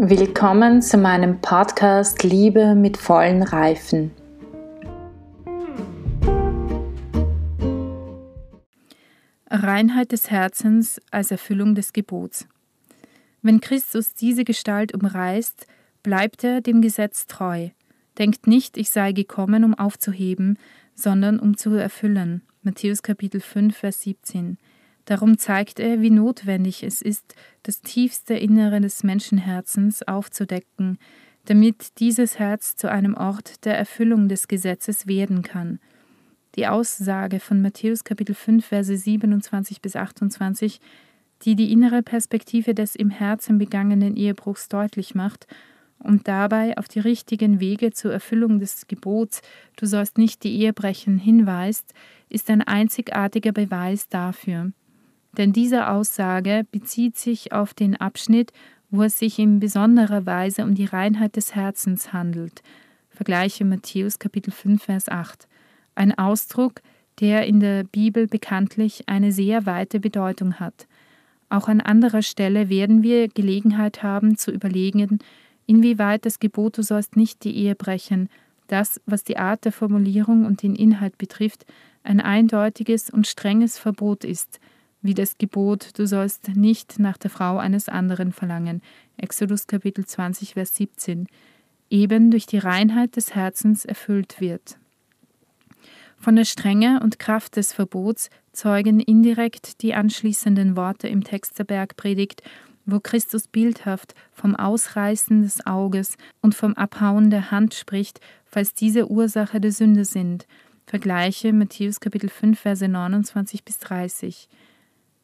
Willkommen zu meinem Podcast Liebe mit vollen Reifen. Reinheit des Herzens als Erfüllung des Gebots. Wenn Christus diese Gestalt umreißt, bleibt er dem Gesetz treu. Denkt nicht, ich sei gekommen, um aufzuheben, sondern um zu erfüllen. Matthäus Kapitel 5, Vers 17. Darum zeigt er, wie notwendig es ist, das tiefste Innere des Menschenherzens aufzudecken, damit dieses Herz zu einem Ort der Erfüllung des Gesetzes werden kann. Die Aussage von Matthäus Kapitel 5 Verse 27 bis 28, die die innere Perspektive des im Herzen begangenen Ehebruchs deutlich macht und dabei auf die richtigen Wege zur Erfüllung des Gebots Du sollst nicht die Ehe brechen hinweist, ist ein einzigartiger Beweis dafür denn diese Aussage bezieht sich auf den Abschnitt, wo es sich in besonderer Weise um die Reinheit des Herzens handelt. Vergleiche Matthäus Kapitel 5 Vers 8. Ein Ausdruck, der in der Bibel bekanntlich eine sehr weite Bedeutung hat. Auch an anderer Stelle werden wir Gelegenheit haben zu überlegen, inwieweit das Gebot du sollst nicht die Ehe brechen, das, was die Art der Formulierung und den Inhalt betrifft, ein eindeutiges und strenges Verbot ist – wie das Gebot, du sollst nicht nach der Frau eines anderen verlangen. Exodus Kapitel 20, Vers 17. Eben durch die Reinheit des Herzens erfüllt wird. Von der Strenge und Kraft des Verbots zeugen indirekt die anschließenden Worte im Text der Bergpredigt, wo Christus bildhaft vom Ausreißen des Auges und vom Abhauen der Hand spricht, falls diese Ursache der Sünde sind. Vergleiche Matthäus Kapitel 5, Verse 29 bis 30.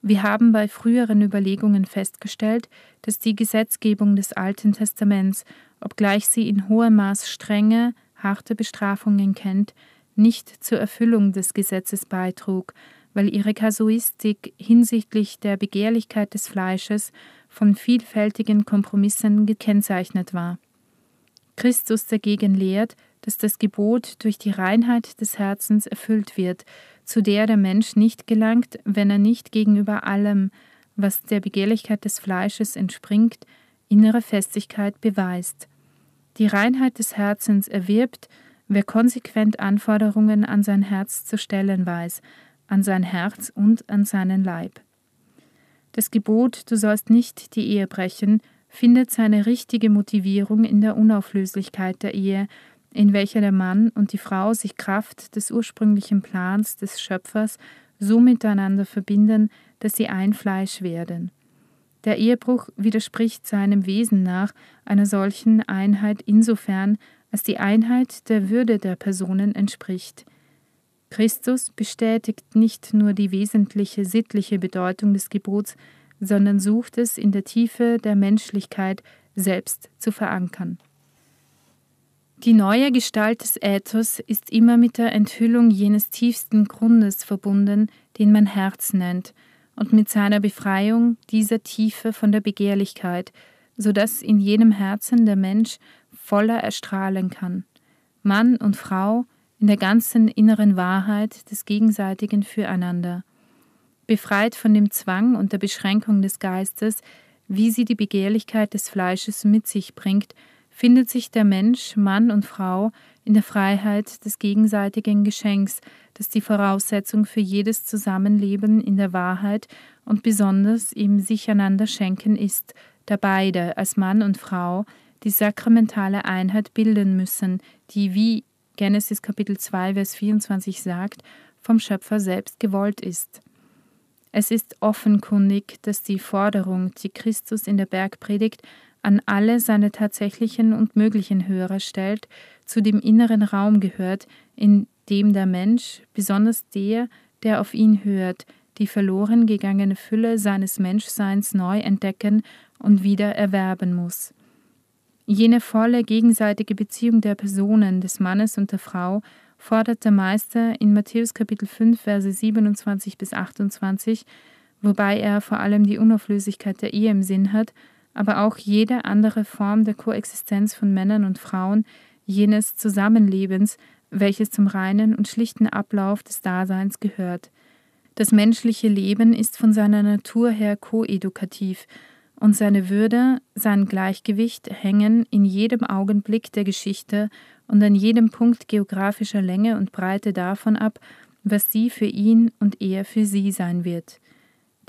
Wir haben bei früheren Überlegungen festgestellt, dass die Gesetzgebung des Alten Testaments, obgleich sie in hohem Maß strenge, harte Bestrafungen kennt, nicht zur Erfüllung des Gesetzes beitrug, weil ihre Kasuistik hinsichtlich der Begehrlichkeit des Fleisches von vielfältigen Kompromissen gekennzeichnet war. Christus dagegen lehrt, dass das Gebot durch die Reinheit des Herzens erfüllt wird, zu der der Mensch nicht gelangt, wenn er nicht gegenüber allem, was der Begehrlichkeit des Fleisches entspringt, innere Festigkeit beweist. Die Reinheit des Herzens erwirbt, wer konsequent Anforderungen an sein Herz zu stellen weiß, an sein Herz und an seinen Leib. Das Gebot, du sollst nicht die Ehe brechen, findet seine richtige Motivierung in der Unauflöslichkeit der Ehe, in welcher der Mann und die Frau sich Kraft des ursprünglichen Plans des Schöpfers so miteinander verbinden, dass sie ein Fleisch werden. Der Ehebruch widerspricht seinem Wesen nach einer solchen Einheit insofern, als die Einheit der Würde der Personen entspricht. Christus bestätigt nicht nur die wesentliche sittliche Bedeutung des Gebots, sondern sucht es in der Tiefe der Menschlichkeit selbst zu verankern. Die neue Gestalt des Äthos ist immer mit der Enthüllung jenes tiefsten Grundes verbunden, den man Herz nennt, und mit seiner Befreiung dieser Tiefe von der Begehrlichkeit, so dass in jedem Herzen der Mensch voller erstrahlen kann. Mann und Frau in der ganzen inneren Wahrheit des gegenseitigen Füreinander. Befreit von dem Zwang und der Beschränkung des Geistes, wie sie die Begehrlichkeit des Fleisches mit sich bringt, findet sich der Mensch, Mann und Frau, in der Freiheit des gegenseitigen Geschenks, das die Voraussetzung für jedes Zusammenleben in der Wahrheit und besonders im Sicheinander schenken ist, da beide als Mann und Frau die sakramentale Einheit bilden müssen, die, wie Genesis Kapitel 2, Vers 24 sagt, vom Schöpfer selbst gewollt ist. Es ist offenkundig, dass die Forderung, die Christus in der Bergpredigt an alle seine tatsächlichen und möglichen Hörer stellt, zu dem inneren Raum gehört, in dem der Mensch, besonders der, der auf ihn hört, die verloren gegangene Fülle seines Menschseins neu entdecken und wieder erwerben muss. Jene volle gegenseitige Beziehung der Personen, des Mannes und der Frau, fordert der Meister in Matthäus Kapitel 5, Verse 27 bis 28, wobei er vor allem die Unauflösigkeit der Ehe im Sinn hat, aber auch jede andere Form der Koexistenz von Männern und Frauen, jenes Zusammenlebens, welches zum reinen und schlichten Ablauf des Daseins gehört. Das menschliche Leben ist von seiner Natur her koedukativ, und seine Würde, sein Gleichgewicht hängen in jedem Augenblick der Geschichte und an jedem Punkt geografischer Länge und Breite davon ab, was sie für ihn und er für sie sein wird.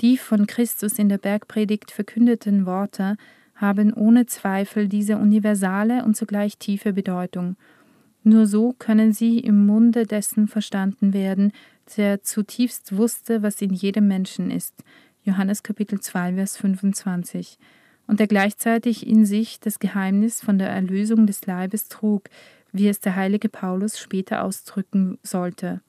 Die von Christus in der Bergpredigt verkündeten Worte haben ohne Zweifel diese universale und zugleich tiefe Bedeutung. Nur so können sie im Munde dessen verstanden werden, der zutiefst wusste, was in jedem Menschen ist. Johannes Kapitel 2, Vers 25. Und der gleichzeitig in sich das Geheimnis von der Erlösung des Leibes trug, wie es der heilige Paulus später ausdrücken sollte.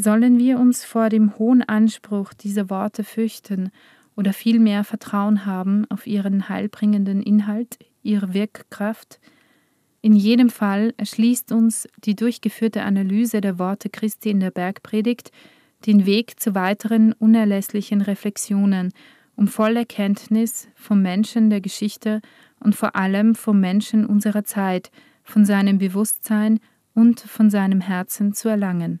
Sollen wir uns vor dem hohen Anspruch dieser Worte fürchten oder vielmehr Vertrauen haben auf ihren heilbringenden Inhalt, ihre Wirkkraft? In jedem Fall erschließt uns die durchgeführte Analyse der Worte Christi in der Bergpredigt den Weg zu weiteren unerlässlichen Reflexionen, um volle Kenntnis vom Menschen der Geschichte und vor allem vom Menschen unserer Zeit, von seinem Bewusstsein und von seinem Herzen zu erlangen.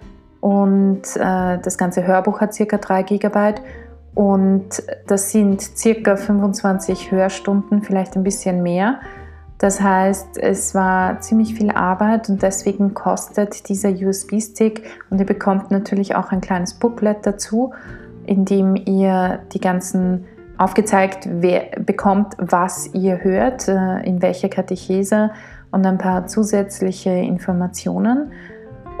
und äh, das ganze Hörbuch hat ca. 3 GB und das sind ca. 25 Hörstunden, vielleicht ein bisschen mehr. Das heißt, es war ziemlich viel Arbeit und deswegen kostet dieser USB-Stick und ihr bekommt natürlich auch ein kleines Booklet dazu, in dem ihr die ganzen aufgezeigt bekommt, was ihr hört, äh, in welcher Katechese und ein paar zusätzliche Informationen.